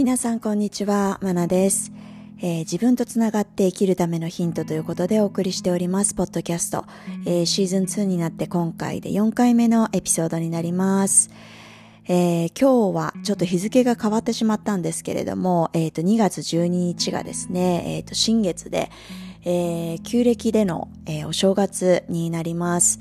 皆さんこんにちは、まなです、えー、自分とつながって生きるためのヒントということでお送りしております、ポッドキャスト。えー、シーズン2になって今回で4回目のエピソードになります。えー、今日はちょっと日付が変わってしまったんですけれども、えっ、ー、と、2月12日がですね、えっ、ー、と、新月で、えー、旧暦での、えー、お正月になります。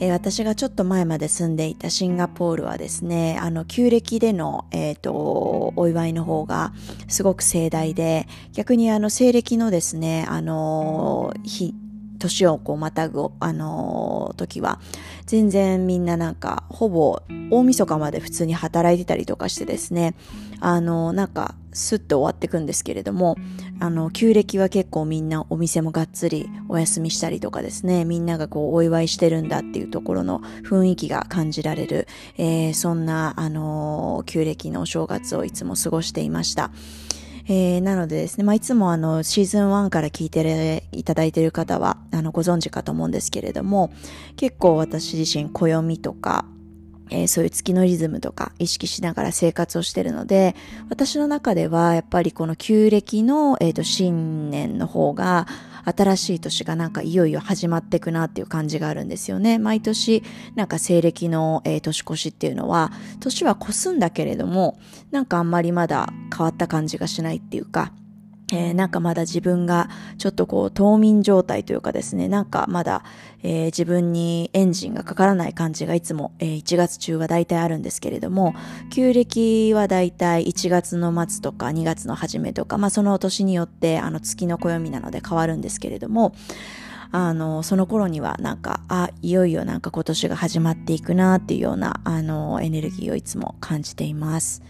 え、私がちょっと前まで住んでいたシンガポールはですね、あの、旧暦での、えっ、ー、と、お祝いの方がすごく盛大で、逆にあの、西暦のですね、あの、日、年をこうまたぐ、あのー、時は、全然みんななんか、ほぼ大晦日まで普通に働いてたりとかしてですね、あのー、なんか、スッと終わってくんですけれども、あの、旧暦は結構みんなお店もがっつりお休みしたりとかですね、みんながこうお祝いしてるんだっていうところの雰囲気が感じられる、えー、そんな、あのー、旧暦のお正月をいつも過ごしていました。えー、なのでですね、まあ、いつもあの、シーズン1から聞いていただいている方は、あの、ご存知かと思うんですけれども、結構私自身、暦とか、えー、そういう月のリズムとか意識しながら生活をしてるので、私の中ではやっぱりこの旧暦の、えーと、新年の方が新しい年がなんかいよいよ始まっていくなっていう感じがあるんですよね。毎年なんか西暦の、えー、年越しっていうのは年は越すんだけれどもなんかあんまりまだ変わった感じがしないっていうかえー、なんかまだ自分がちょっとこう冬眠状態というかですね、なんかまだ、えー、自分にエンジンがかからない感じがいつも、えー、1月中は大体あるんですけれども、旧暦は大体1月の末とか2月の初めとか、まあその年によってあの月の暦なので変わるんですけれども、あの、その頃にはなんか、あ、いよいよなんか今年が始まっていくなっていうような、あの、エネルギーをいつも感じています。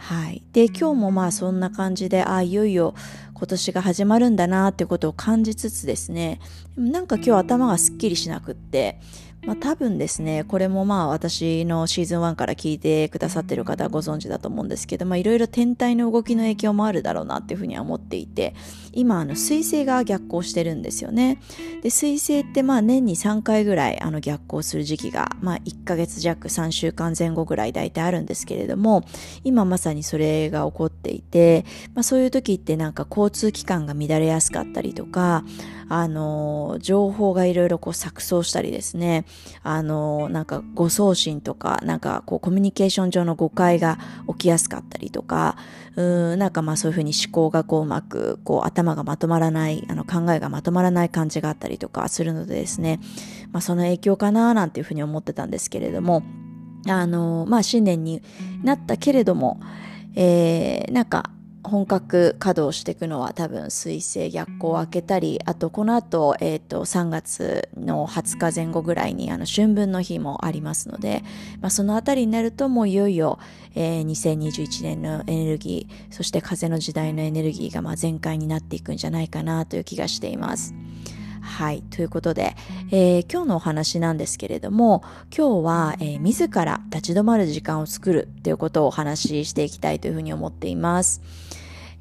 はい。で、今日もまあそんな感じで、あ、いよいよ今年が始まるんだなってことを感じつつですね、なんか今日頭がすっきりしなくって、まあ多分ですね、これもまあ私のシーズン1から聞いてくださってる方はご存知だと思うんですけど、まあいろいろ天体の動きの影響もあるだろうなっていうふうには思っていて、今あの水星が逆行してるんですよね。で、水星ってまあ年に3回ぐらいあの逆行する時期が、まあ1ヶ月弱3週間前後ぐらい大体あるんですけれども、今まさにそれが起こっていて、まあそういう時ってなんか交通機関が乱れやすかったりとか、あの、情報がいろいろこう錯綜したりですね、あの、なんか誤送信とか、なんかこうコミュニケーション上の誤解が起きやすかったりとか、うん、なんかまあそういうふうに思考がこううまく、こう頭がまとまらない、あの考えがまとまらない感じがあったりとかするのでですね、まあその影響かななんていうふうに思ってたんですけれども、あの、まあ新年になったけれども、えー、なんか本格稼働していくのは多分水星逆行を開けたり、あとこの後、え、ー、と、3月の20日前後ぐらいにあの春分の日もありますので、まあ、そのあたりになるともういよいよ、えー、2021年のエネルギー、そして風の時代のエネルギーがまあ全開になっていくんじゃないかなという気がしています。はい。ということで、えー、今日のお話なんですけれども、今日は、えー、自ら立ち止まる時間を作るということをお話ししていきたいというふうに思っています。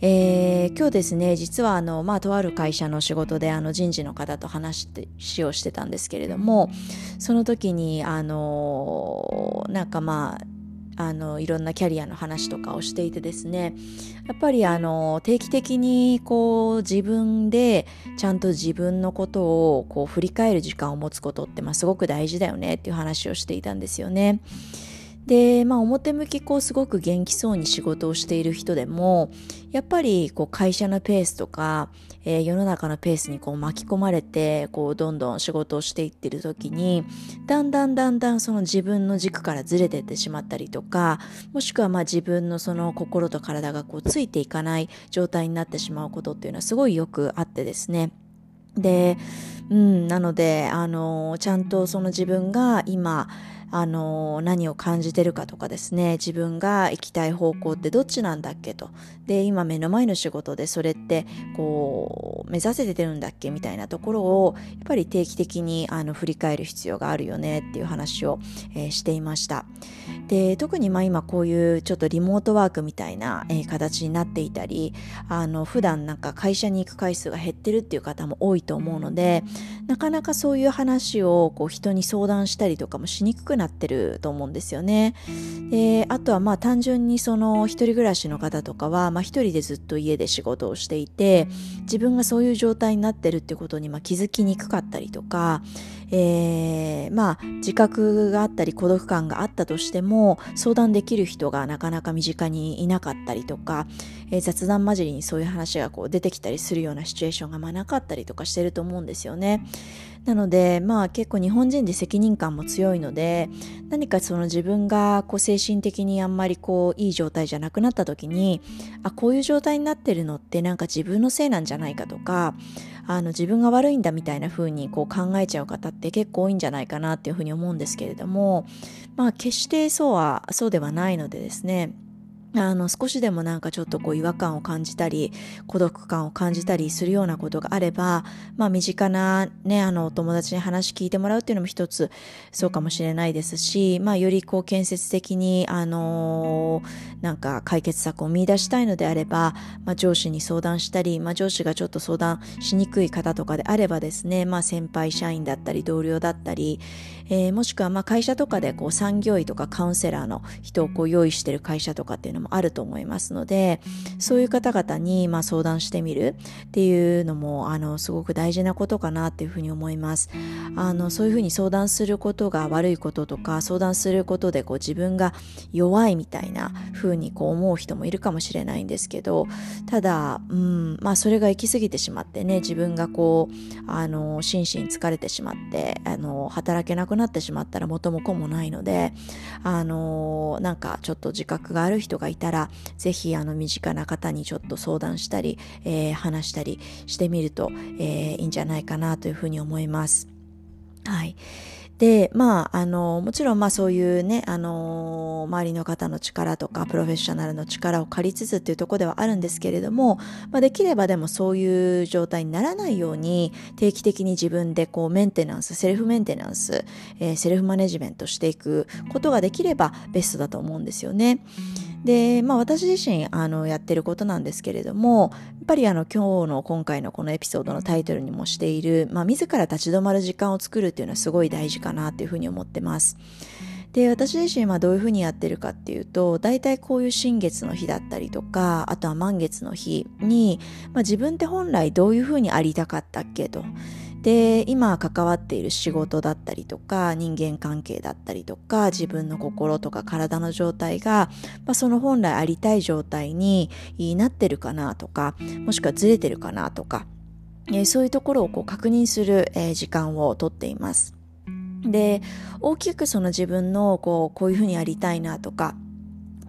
えー、今日ですね、実はあの、まあ、とある会社の仕事であの人事の方と話しをしてたんですけれども、その時に、あの、なんかまあ、あのいろんなキャリアの話とかをしていてですねやっぱりあの定期的にこう自分でちゃんと自分のことをこう振り返る時間を持つことって、まあ、すごく大事だよねっていう話をしていたんですよね。で、まあ、表向きこうすごく元気そうに仕事をしている人でもやっぱりこう会社のペースとか、えー、世の中のペースにこう巻き込まれてこうどんどん仕事をしていってる時にだんだんだんだんその自分の軸からずれてってしまったりとかもしくはまあ自分のその心と体がこうついていかない状態になってしまうことっていうのはすごいよくあってですね。で、うん、なので、あの、ちゃんとその自分が今、あの何を感じてるかとかですね自分が行きたい方向ってどっちなんだっけと。で今目の前の仕事でそれってこう目指せてるんだっけみたいなところをやっぱり定期的にあの振り返る必要があるよねっていう話を、えー、していました。で特にまあ今こういうちょっとリモートワークみたいな、えー、形になっていたりあの普段なんか会社に行く回数が減ってるっていう方も多いと思うのでなかなかそういう話をこう人に相談したりとかもしにくくなってると思うんですよね。であとはまあ単純にその一人暮らしの方とかは、まあ、一人でずっと家で仕事をしていて自分がそういう状態になってるってことにまあ気づきにくかったりとか、えー、まあ自覚があったり孤独感があったとしても相談できる人がなかなか身近にいなかったりとか、え、雑談交じりにそういう話がこう出てきたりするようなシチュエーションがまなかったりとかしてると思うんですよね。なのでまあ結構日本人で責任感も強いので何かその自分がこう精神的にあんまりこういい状態じゃなくなった時にあこういう状態になってるのってなんか自分のせいなんじゃないかとかあの自分が悪いんだみたいな風にこう考えちゃう方って結構多いんじゃないかなっていうふうに思うんですけれどもまあ決してそうはそうではないのでですねあの少しでもなんかちょっとこう違和感を感じたり孤独感を感じたりするようなことがあればまあ身近なねあのお友達に話聞いてもらうっていうのも一つそうかもしれないですしまあよりこう建設的にあのー、なんか解決策を見出したいのであれば、まあ、上司に相談したり、まあ、上司がちょっと相談しにくい方とかであればですねまあ先輩社員だったり同僚だったり、えー、もしくはま会社とかでこう産業医とかカウンセラーの人をこう用意してる会社とかっていうのもあると思いますのでそういう方々にま相談してみるっていうのもあのすごく大事なことかなっていうふうに思います。あのそういうふうに相談することが悪いこととか相談することでこう自分が弱いみたいなふうにこう思う人もいるかもしれないんですけどただ、うんまあ、それが行き過ぎてしまってね自分がこうあの心身疲れてしまってあの働けなくななってしまったら元も子もないのであのなんかちょっと自覚がある人がいたらぜひあの身近な方にちょっと相談したり、えー、話したりしてみると、えー、いいんじゃないかなというふうに思います。はい。で、まあ、あの、もちろん、まあそういうね、あの、周りの方の力とか、プロフェッショナルの力を借りつつっていうところではあるんですけれども、まあできればでもそういう状態にならないように、定期的に自分でこうメンテナンス、セルフメンテナンス、えー、セルフマネジメントしていくことができればベストだと思うんですよね。で、まあ私自身あのやってることなんですけれども、やっぱりあの今日の今回のこのエピソードのタイトルにもしている、まあ自ら立ち止まる時間を作るっていうのはすごい大事かなっていうふうに思ってます。で私自身はどういうふうにやってるかっていうと大体こういう新月の日だったりとかあとは満月の日に、まあ、自分って本来どういうふうにありたかったっけとで今関わっている仕事だったりとか人間関係だったりとか自分の心とか体の状態が、まあ、その本来ありたい状態になってるかなとかもしくはずれてるかなとか、えー、そういうところをこう確認する、えー、時間をとっています。で大きくその自分のこうこういうふうにやりたいなとか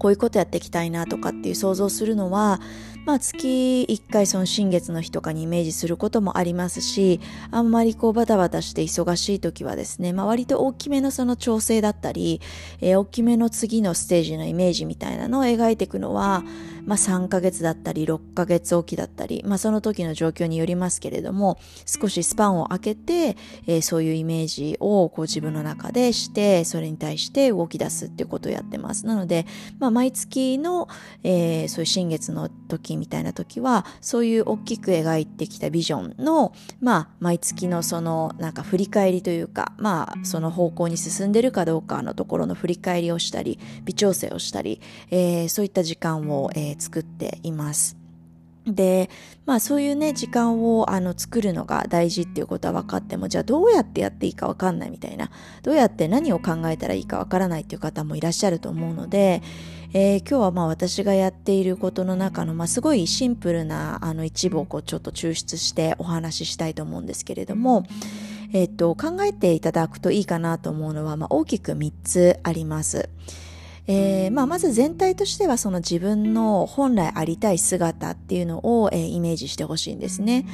こういうことやっていきたいなとかっていう想像するのはまあ、月1回その新月の日とかにイメージすることもありますしあんまりこうバタバタして忙しい時はですね、まあ、割と大きめのその調整だったり、えー、大きめの次のステージのイメージみたいなのを描いていくのは、まあ、3ヶ月だったり6ヶ月おきだったり、まあ、その時の状況によりますけれども少しスパンを空けて、えー、そういうイメージをこう自分の中でしてそれに対して動き出すっていうことをやってます。なので、まあ、毎月の、えー、そういう新月の時みたいな時はそういう大きく描いてきたビジョンの、まあ、毎月のそのなんか振り返りというか、まあ、その方向に進んでるかどうかのところの振り返りをしたり微調整をしたり、えー、そういった時間を、えー、作っています。で、まあそういうね、時間をあの作るのが大事っていうことは分かっても、じゃあどうやってやっていいか分かんないみたいな、どうやって何を考えたらいいか分からないっていう方もいらっしゃると思うので、えー、今日はまあ私がやっていることの中の、まあ、すごいシンプルなあの一部をこうちょっと抽出してお話ししたいと思うんですけれども、えっ、と、考えていただくといいかなと思うのは、まあ、大きく3つあります。えーまあ、まず全体としてはその自分の本来ありたい姿っていうのを、えー、イメージしてほしいんですね。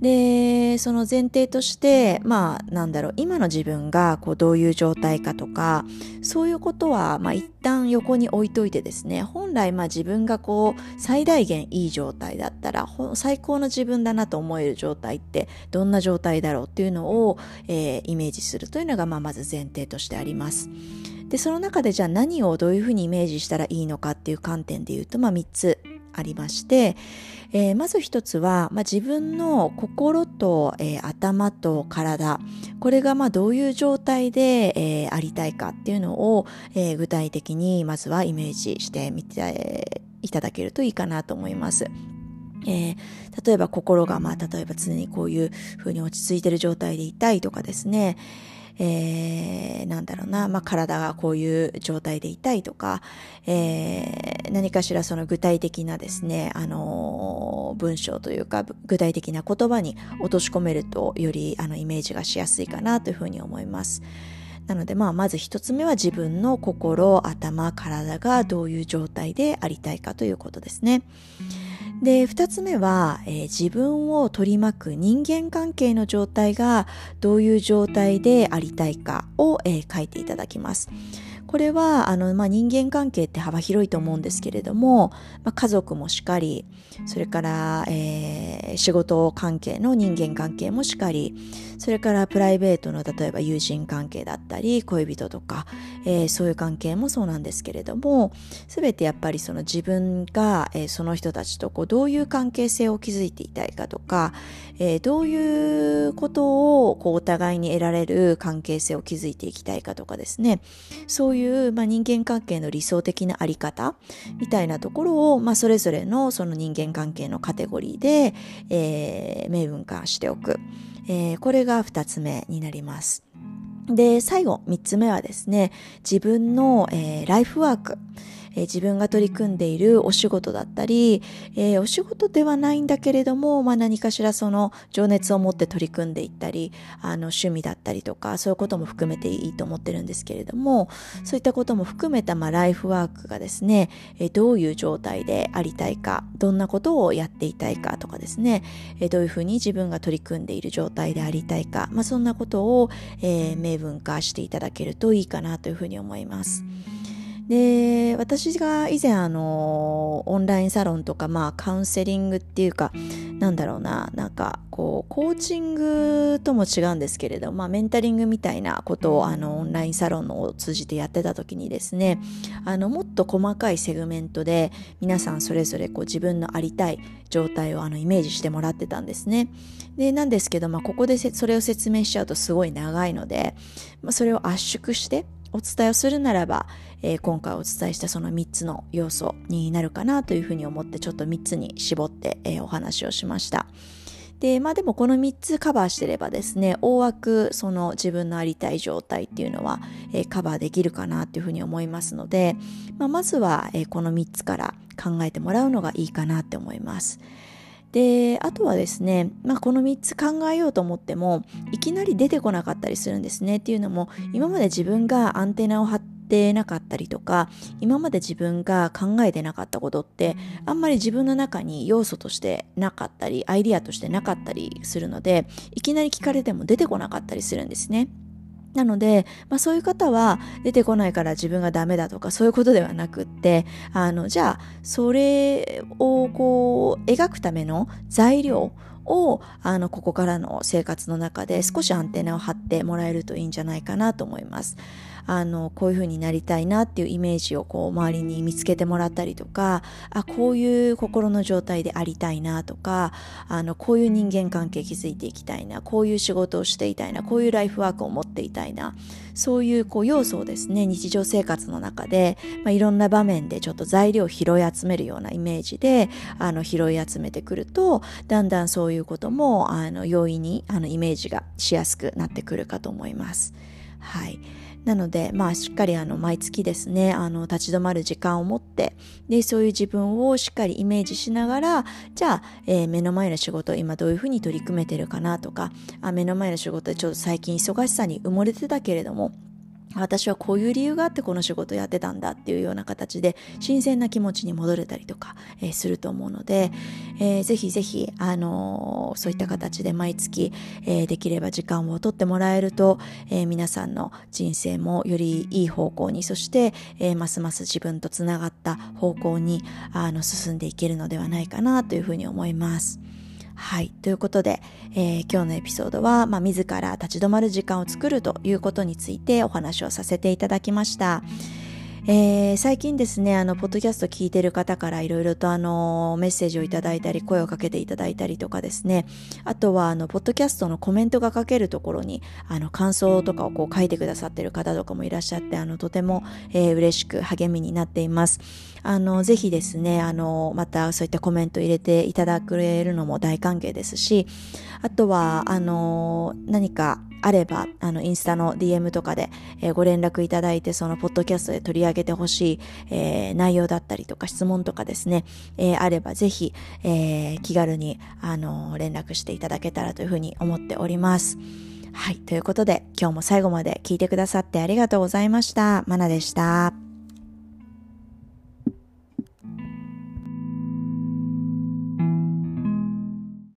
でその前提としてまあなんだろう今の自分がこうどういう状態かとかそういうことはまあ一旦横に置いといてですね本来まあ自分がこう最大限いい状態だったら最高の自分だなと思える状態ってどんな状態だろうっていうのを、えー、イメージするというのがまあまず前提としてあります。でその中でじゃあ何をどういうふうにイメージしたらいいのかっていう観点で言うと、まあ、3つありまして、えー、まず一つは、まあ、自分の心と、えー、頭と体これがまあどういう状態で、えー、ありたいかっていうのを、えー、具体的にまずはイメージしてみていただけるといいかなと思います。えー、例えば心が、まあ、例えば常にこういうふうに落ち着いてる状態でいたいとかですね、えー、なんだろうな、まあ、体がこういう状態でいたいとか、えー、何かしらその具体的なですね、あのー、文章というか、具体的な言葉に落とし込めると、よりあのイメージがしやすいかなというふうに思います。なので、まあ、まず一つ目は自分の心、頭、体がどういう状態でありたいかということですね。で、二つ目は、えー、自分を取り巻く人間関係の状態がどういう状態でありたいかを、えー、書いていただきます。これはあの、まあ、人間関係って幅広いと思うんですけれども、まあ、家族もしかりそれから、えー、仕事関係の人間関係もしかりそれからプライベートの例えば友人関係だったり恋人とか、えー、そういう関係もそうなんですけれども全てやっぱりその自分が、えー、その人たちとこうどういう関係性を築いていたいかとか、えー、どういうことをこうお互いに得られる関係性を築いていきたいかとかですね。そういう、まあ、人間関係の理想的なあり方みたいなところを、まあ、それぞれのその人間関係のカテゴリーで、えー、明文化しておく、えー、これが2つ目になります。で、最後、3つ目はですね、自分の、えー、ライフワーク。えー、自分が取り組んでいるお仕事だったり、えー、お仕事ではないんだけれども、まあ、何かしらその情熱を持って取り組んでいったりあの趣味だったりとかそういうことも含めていいと思ってるんですけれどもそういったことも含めた、まあ、ライフワークがですね、えー、どういう状態でありたいかどんなことをやっていたいかとかですね、えー、どういうふうに自分が取り組んでいる状態でありたいか、まあ、そんなことを、えー、明文化していただけるといいかなというふうに思います。で、私が以前あの、オンラインサロンとか、まあカウンセリングっていうか、なんだろうな、なんかこう、コーチングとも違うんですけれど、まあメンタリングみたいなことをあの、オンラインサロンを通じてやってた時にですね、あの、もっと細かいセグメントで皆さんそれぞれこう自分のありたい状態をあの、イメージしてもらってたんですね。で、なんですけど、まあここでそれを説明しちゃうとすごい長いので、まあそれを圧縮して、お伝えをするならば、えー、今回お伝えしたその3つの要素になるかなというふうに思ってちょっと3つに絞って、えー、お話をしました。で、まあでもこの3つカバーしてればですね、大枠その自分のありたい状態っていうのは、えー、カバーできるかなっていうふうに思いますので、まあ、まずは、えー、この3つから考えてもらうのがいいかなって思います。であとはですね、まあ、この3つ考えようと思ってもいきなり出てこなかったりするんですねっていうのも今まで自分がアンテナを張ってなかったりとか今まで自分が考えてなかったことってあんまり自分の中に要素としてなかったりアイディアとしてなかったりするのでいきなり聞かれても出てこなかったりするんですね。なので、まあそういう方は出てこないから自分がダメだとかそういうことではなくって、あの、じゃあ、それをこう、描くための材料を、あの、ここからの生活の中で少しアンテナを張ってもらえるといいんじゃないかなと思います。あのこういう風になりたいなっていうイメージをこう周りに見つけてもらったりとかあこういう心の状態でありたいなとかあのこういう人間関係築いていきたいなこういう仕事をしていたいなこういうライフワークを持っていたいなそういうこう要素をですね日常生活の中で、まあ、いろんな場面でちょっと材料を拾い集めるようなイメージであの拾い集めてくるとだんだんそういうこともあの容易にあのイメージがしやすくなってくるかと思います。はい。なので、まあ、しっかりあの毎月ですねあの立ち止まる時間を持ってでそういう自分をしっかりイメージしながらじゃあ、えー、目の前の仕事今どういうふうに取り組めてるかなとかあ目の前の仕事でちょっと最近忙しさに埋もれてたけれども私はこういう理由があってこの仕事やってたんだっていうような形で新鮮な気持ちに戻れたりとか、えー、すると思うので、えー、ぜひぜひ、あのー、そういった形で毎月、えー、できれば時間をとってもらえると、え、皆さんの人生もよりいい方向にそして、え、ますます自分とつながった方向にあの進んでいけるのではないかなというふうに思います。はい。ということで、えー、今日のエピソードは、まあ、自ら立ち止まる時間を作るということについてお話をさせていただきました。えー、最近ですね、あの、ポッドキャスト聞いてる方からいろいろとあの、メッセージをいただいたり、声をかけていただいたりとかですね、あとはあの、ポッドキャストのコメントが書けるところに、あの、感想とかをこう書いてくださってる方とかもいらっしゃって、あの、とても、えー、嬉しく励みになっています。あの、ぜひですね、あの、またそういったコメント入れていただけるのも大歓迎ですし、あとは、あの、何か、あれば、あの、インスタの DM とかで、えー、ご連絡いただいて、そのポッドキャストで取り上げてほしい、えー、内容だったりとか質問とかですね、えー、あればぜひ、え気軽に、あの連絡していただけたらというふうに思っております。はい。ということで、今日も最後まで聞いてくださってありがとうございました。まなでした。